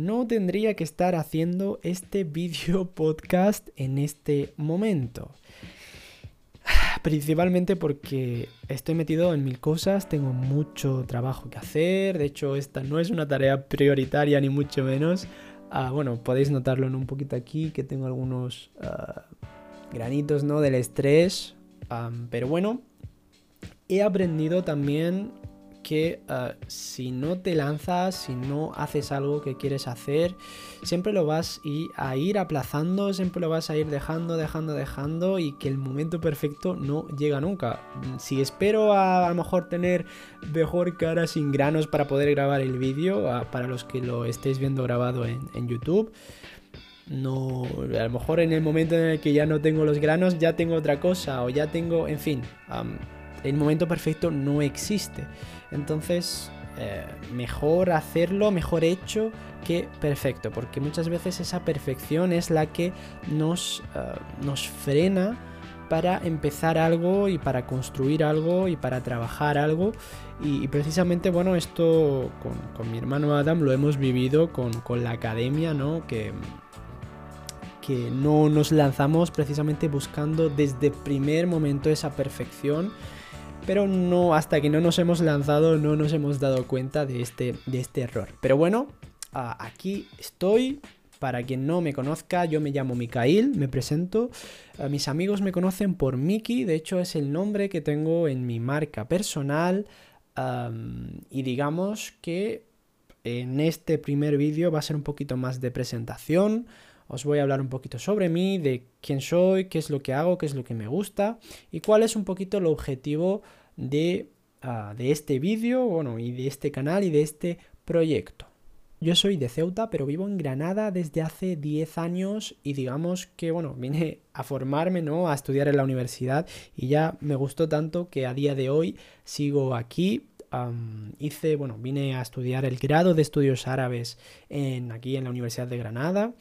no tendría que estar haciendo este vídeo podcast en este momento. Principalmente porque estoy metido en mil cosas, tengo mucho trabajo que hacer, de hecho esta no es una tarea prioritaria ni mucho menos. Ah, bueno, podéis notarlo en un poquito aquí que tengo algunos ah, granitos ¿no? del estrés, pero bueno, he aprendido también que ah, si no te lanzas, si no haces algo que quieres hacer, siempre lo vas a ir aplazando, siempre lo vas a ir dejando, dejando, dejando y que el momento perfecto no llega nunca. Si espero a, lo mejor tener mejor cara sin granos para poder grabar el vídeo, ah, para los que lo estéis viendo grabado en, YouTube, no, a lo mejor en el momento en el que ya no tengo los granos, ya tengo otra cosa o ya tengo, en fin, el momento perfecto no existe. Entonces, eh, mejor hacerlo, mejor hecho que perfecto, porque muchas veces esa perfección es la que nos, eh, nos frena para empezar algo y para construir algo y para trabajar algo. Y, precisamente, bueno, esto con, mi hermano Adam lo hemos vivido con, con la academia, ¿no? Que, que no nos lanzamos precisamente buscando desde primer momento esa perfección pero no, hasta que no nos hemos lanzado no nos hemos dado cuenta de este, de este error. Pero bueno, aquí estoy. Para quien no me conozca, yo me llamo Mikael, me presento. mis amigos me conocen por Miki, de hecho es el nombre que tengo en mi marca personal. y digamos que en este primer vídeo va a ser un poquito más de presentación. Os voy a hablar un poquito sobre mí, de quién soy, qué es lo que hago, qué es lo que me gusta y cuál es un poquito el objetivo de, ah, de este vídeo, bueno, y de este canal y de este proyecto. Yo soy de Ceuta, pero vivo en Granada desde hace 10 años y digamos que, bueno, vine a formarme, ¿no? A estudiar en la universidad y ya me gustó tanto que a día de hoy sigo aquí. hice, bueno, vine a estudiar el grado de estudios árabes en, aquí en la Universidad de Granada.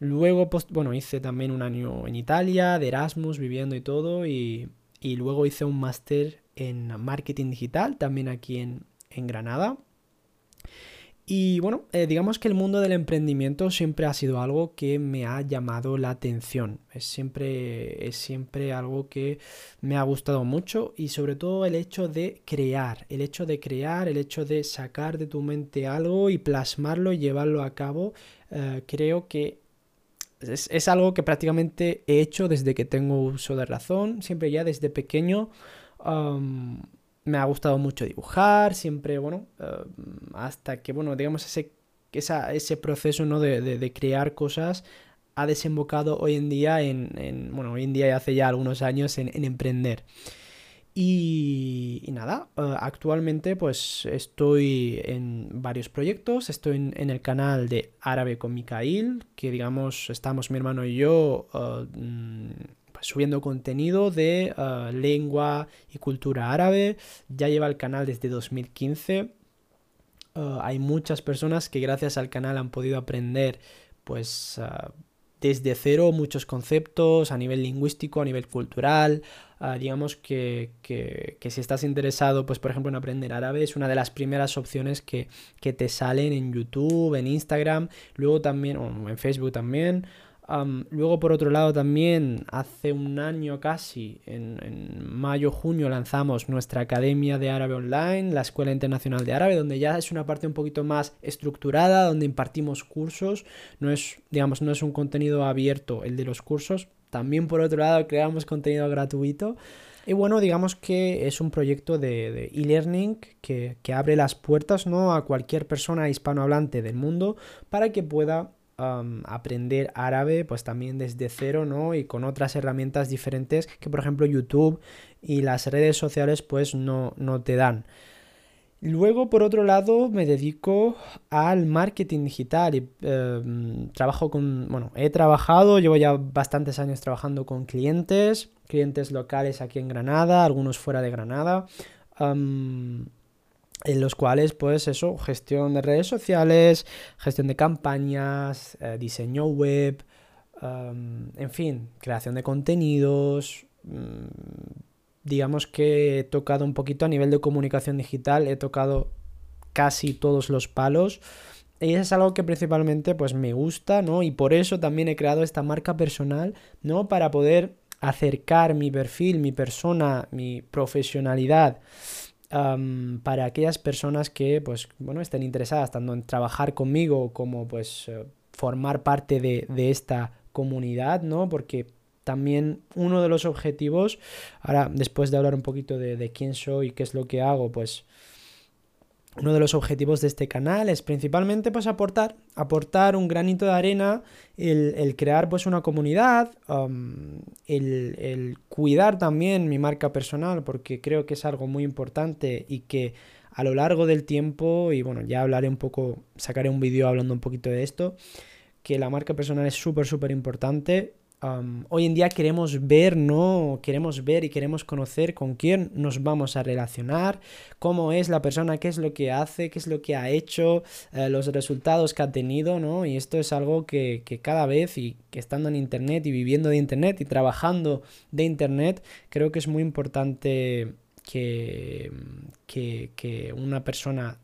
Luego, bueno, hice también un año en Italia, de Erasmus, viviendo y todo, y, y luego hice un máster en marketing digital, también aquí en, Granada. Y bueno, eh, digamos que el mundo del emprendimiento siempre ha sido algo que me ha llamado la atención. Es siempre, es siempre algo que me ha gustado mucho y sobre todo el hecho de crear, el hecho de crear, el hecho de sacar de tu mente algo y plasmarlo y llevarlo a cabo, eh, creo que es, es, algo que prácticamente he hecho desde que tengo uso de razón, siempre ya desde pequeño me ha gustado mucho dibujar, siempre, bueno, hasta que, bueno, digamos, ese, ese proceso ¿no? de, crear cosas ha desembocado hoy en día en, bueno, hoy en día y hace ya algunos años en, emprender. Y, nada, eh, actualmente pues estoy en varios proyectos, estoy en, el canal de Árabe con Mikael, que digamos estamos mi hermano y yo eh, mm, subiendo contenido de eh, lengua y cultura árabe. Ya lleva el canal desde 2015. Eh, hay muchas personas que gracias al canal han podido aprender pues desde cero muchos conceptos a nivel lingüístico, a nivel cultural. digamos que, si estás interesado, pues por ejemplo en aprender árabe, es una de las primeras opciones que, que te salen en YouTube, en Instagram, luego también, o en Facebook también luego, por otro lado, también hace un año casi, en, mayo, junio, lanzamos nuestra Academia de Árabe Online, la Escuela Internacional de Árabe, donde ya es una parte un poquito más estructurada, donde impartimos cursos. No es, digamos, no es un contenido abierto el de los cursos. También, por otro lado, creamos contenido gratuito. Y bueno, digamos que es un proyecto de e-learning que, que, abre las puertas ¿no? a cualquier persona hispanohablante del mundo para que pueda aprender árabe pues también desde cero, ¿no? Y con otras herramientas diferentes que por ejemplo YouTube y las redes sociales pues no, no te dan. Luego, por otro lado, me dedico al marketing digital y em, trabajo con, bueno, he trabajado, llevo ya bastantes años trabajando con clientes, clientes locales aquí en Granada, algunos fuera de Granada en los cuales, pues eso, gestión de redes sociales, gestión de campañas, eh, diseño web, en fin, creación de contenidos. Mm, digamos que he tocado un poquito a nivel de comunicación digital, he tocado casi todos los palos. y es algo que principalmente pues me gusta, ¿no? Y por eso también he creado esta marca personal, ¿no? Para poder acercar mi perfil, mi persona, mi profesionalidad para aquellas personas que, pues, bueno, estén interesadas tanto en trabajar conmigo como, pues, eh, formar parte de, de esta comunidad, ¿no? Porque también uno de los objetivos, ahora después de hablar un poquito de, de quién soy y qué es lo que hago, pues uno de los objetivos de este canal es principalmente pues aportar, aportar un granito de arena, el, crear pues una comunidad, um, el, cuidar también mi marca personal porque creo que es algo muy importante y que a lo largo del tiempo, y bueno, ya hablaré un poco, sacaré un vídeo hablando un poquito de esto, que la marca personal es súper, súper importante hoy en día queremos ver, ¿no? Queremos ver y queremos conocer con quién nos vamos a relacionar, cómo es la persona, qué es lo que hace, qué es lo que ha hecho, eh, los resultados que ha tenido, ¿no? Y esto es algo que, cada vez, y que estando en Internet y viviendo de Internet y trabajando de Internet, creo que es muy importante que, que, que una persona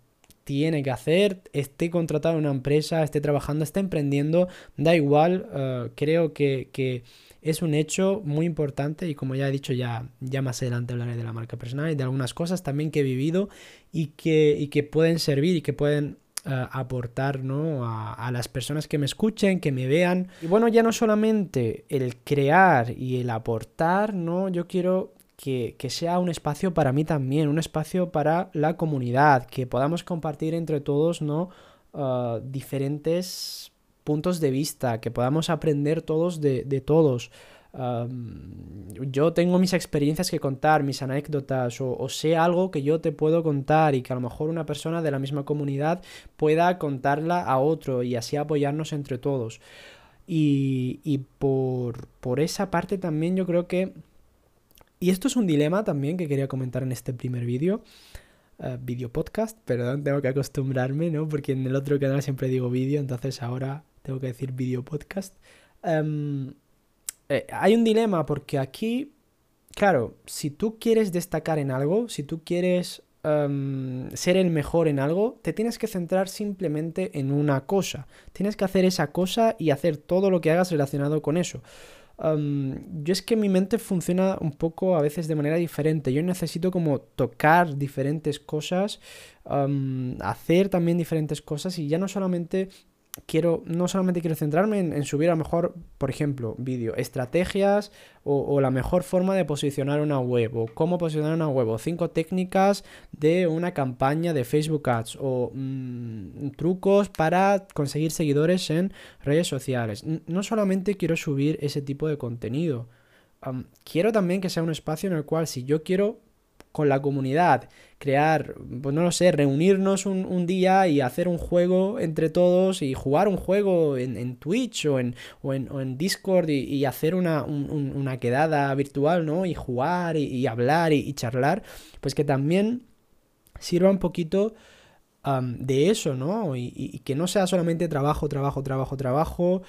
tiene que hacer, esté contratado en una empresa, esté trabajando, esté emprendiendo, da igual, eh, creo que, es un hecho muy importante y como ya he dicho, ya, ya más adelante hablaré de la marca personal y de algunas cosas también que he vivido y que, que pueden servir y que pueden eh, aportar ¿no? a, a, las personas que me escuchen, que me vean. Y bueno, ya no solamente el crear y el aportar, ¿no? Yo quiero que, sea un espacio para mí también, un espacio para la comunidad, que podamos compartir entre todos, ¿no? Ah, diferentes puntos de vista, que podamos aprender todos de, todos. yo tengo mis experiencias que contar, mis anécdotas, o, o, sé algo que yo te puedo contar y que a lo mejor una persona de la misma comunidad pueda contarla a otro y así apoyarnos entre todos. Y, y por, por esa parte también yo creo que y esto es un dilema también que quería comentar en este primer vídeo. Uh, vídeo podcast, perdón, tengo que acostumbrarme, ¿no? Porque en el otro canal siempre digo vídeo, entonces ahora tengo que decir vídeo podcast. Em, eh, hay un dilema porque aquí, claro, si tú quieres destacar en algo, si tú quieres em, ser el mejor en algo, te tienes que centrar simplemente en una cosa. Tienes que hacer esa cosa y hacer todo lo que hagas relacionado con eso yo es que mi mente funciona un poco a veces de manera diferente. Yo necesito como tocar diferentes cosas, hacer también diferentes cosas y ya no solamente quiero, no solamente quiero centrarme en, subir a lo mejor, por ejemplo, vídeo, estrategias o, la mejor forma de posicionar una web o cómo posicionar una web o cinco técnicas de una campaña de Facebook Ads o mm, trucos para conseguir seguidores en redes sociales. No solamente quiero subir ese tipo de contenido. quiero también que sea un espacio en el cual si yo quiero con la comunidad, crear, pues no lo sé, reunirnos un, día y hacer un juego entre todos y jugar un juego en, Twitch o en, o en, Discord y, hacer una, una, quedada virtual, ¿no? Y jugar y, hablar y, charlar, pues que también sirva un poquito de eso, ¿no? y que no sea solamente trabajo, trabajo, trabajo, trabajo,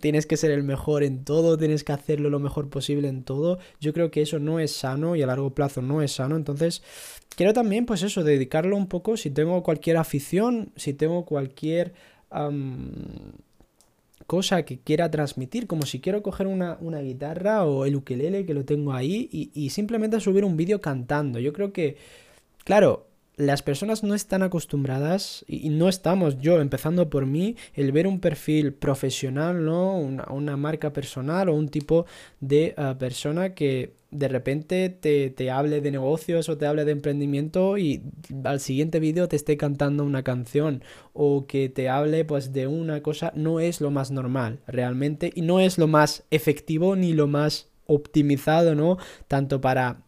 tienes que ser el mejor en todo, tienes que hacerlo lo mejor posible en todo. Yo creo que eso no es sano y a largo plazo no es sano. Entonces, quiero también, pues eso, dedicarlo un poco. Si tengo cualquier afición, si tengo cualquier cosa que quiera transmitir, como si quiero coger una, guitarra o el ukelele que lo tengo ahí y, y simplemente subir un vídeo cantando. Yo creo que, claro, las personas no están acostumbradas y no estamos, yo empezando por mí, el ver un perfil profesional, ¿no? Una, marca personal o un tipo de ah, persona que de repente te, te, hable de negocios o te hable de emprendimiento y al siguiente vídeo te esté cantando una canción o que te hable pues de una cosa no es lo más normal realmente y no es lo más efectivo ni lo más optimizado, ¿no? Tanto para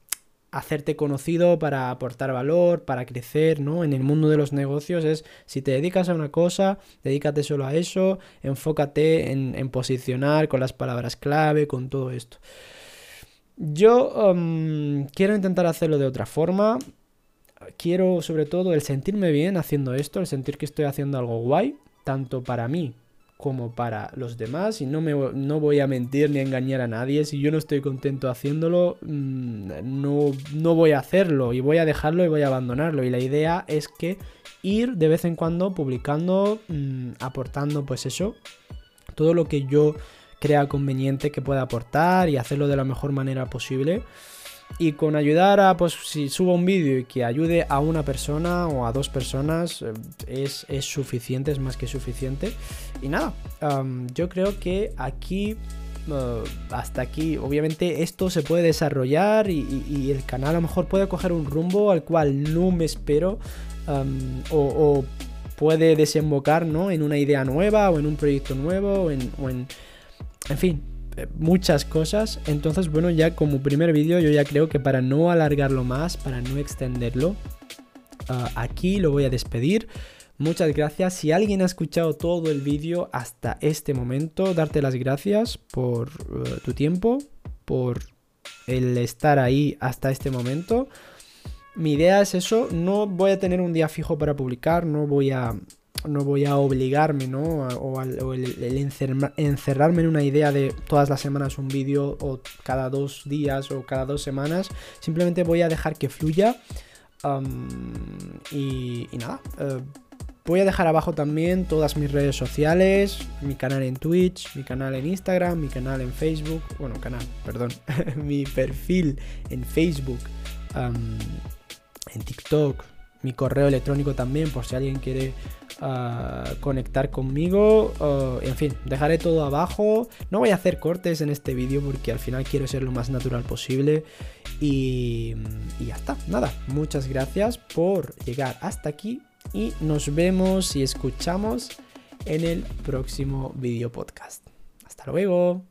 hacerte conocido, para aportar valor, para crecer, ¿no? En el mundo de los negocios es, si te dedicas a una cosa, dedícate solo a eso, enfócate en, posicionar con las palabras clave, con todo esto. Yo um, quiero intentar hacerlo de otra forma. Quiero sobre todo el sentirme bien haciendo esto, el sentir que estoy haciendo algo guay, tanto para mí como para los demás y no, me, no voy a mentir ni a engañar a nadie. Si yo no estoy contento haciéndolo, mm, no, no voy a hacerlo y voy a dejarlo y voy a abandonarlo. Y la idea es que ir de vez en cuando publicando, mm, aportando pues eso, todo lo que yo crea conveniente que pueda aportar y hacerlo de la mejor manera posible. Y con ayudar a, pues si subo un vídeo y que ayude a una persona o a dos personas, eh, es, suficiente, es más que suficiente. Y nada, yo creo que aquí, eh, hasta aquí, obviamente esto se puede desarrollar y, el canal a lo mejor puede coger un rumbo al cual no me espero. o, puede desembocar ¿no? en una idea nueva o en un proyecto nuevo o en, en, fin, muchas cosas. Entonces, bueno, ya como primer vídeo yo ya creo que para no alargarlo más, para no extenderlo, ah, aquí lo voy a despedir. Muchas gracias. Si alguien ha escuchado todo el vídeo hasta este momento, darte las gracias por eh, tu tiempo, por el estar ahí hasta este momento. Mi idea es eso, no voy a tener un día fijo para publicar, no voy a no voy a obligarme, ¿no? O, el, encerrarme en una idea de todas las semanas un vídeo o cada dos días o cada dos semanas. Simplemente voy a dejar que fluya. y, nada. Eh, voy a dejar abajo también todas mis redes sociales, mi canal en Twitch, mi canal en Instagram, mi canal en Facebook, bueno, canal, perdón, mi perfil en Facebook, en TikTok, mi correo electrónico también por si alguien quiere ah, conectar conmigo. en fin, dejaré todo abajo. No voy a hacer cortes en este vídeo porque al final quiero ser lo más natural posible. Y, y ya está, nada. Muchas gracias por llegar hasta aquí y nos vemos y escuchamos en el próximo vídeo podcast. Hasta luego.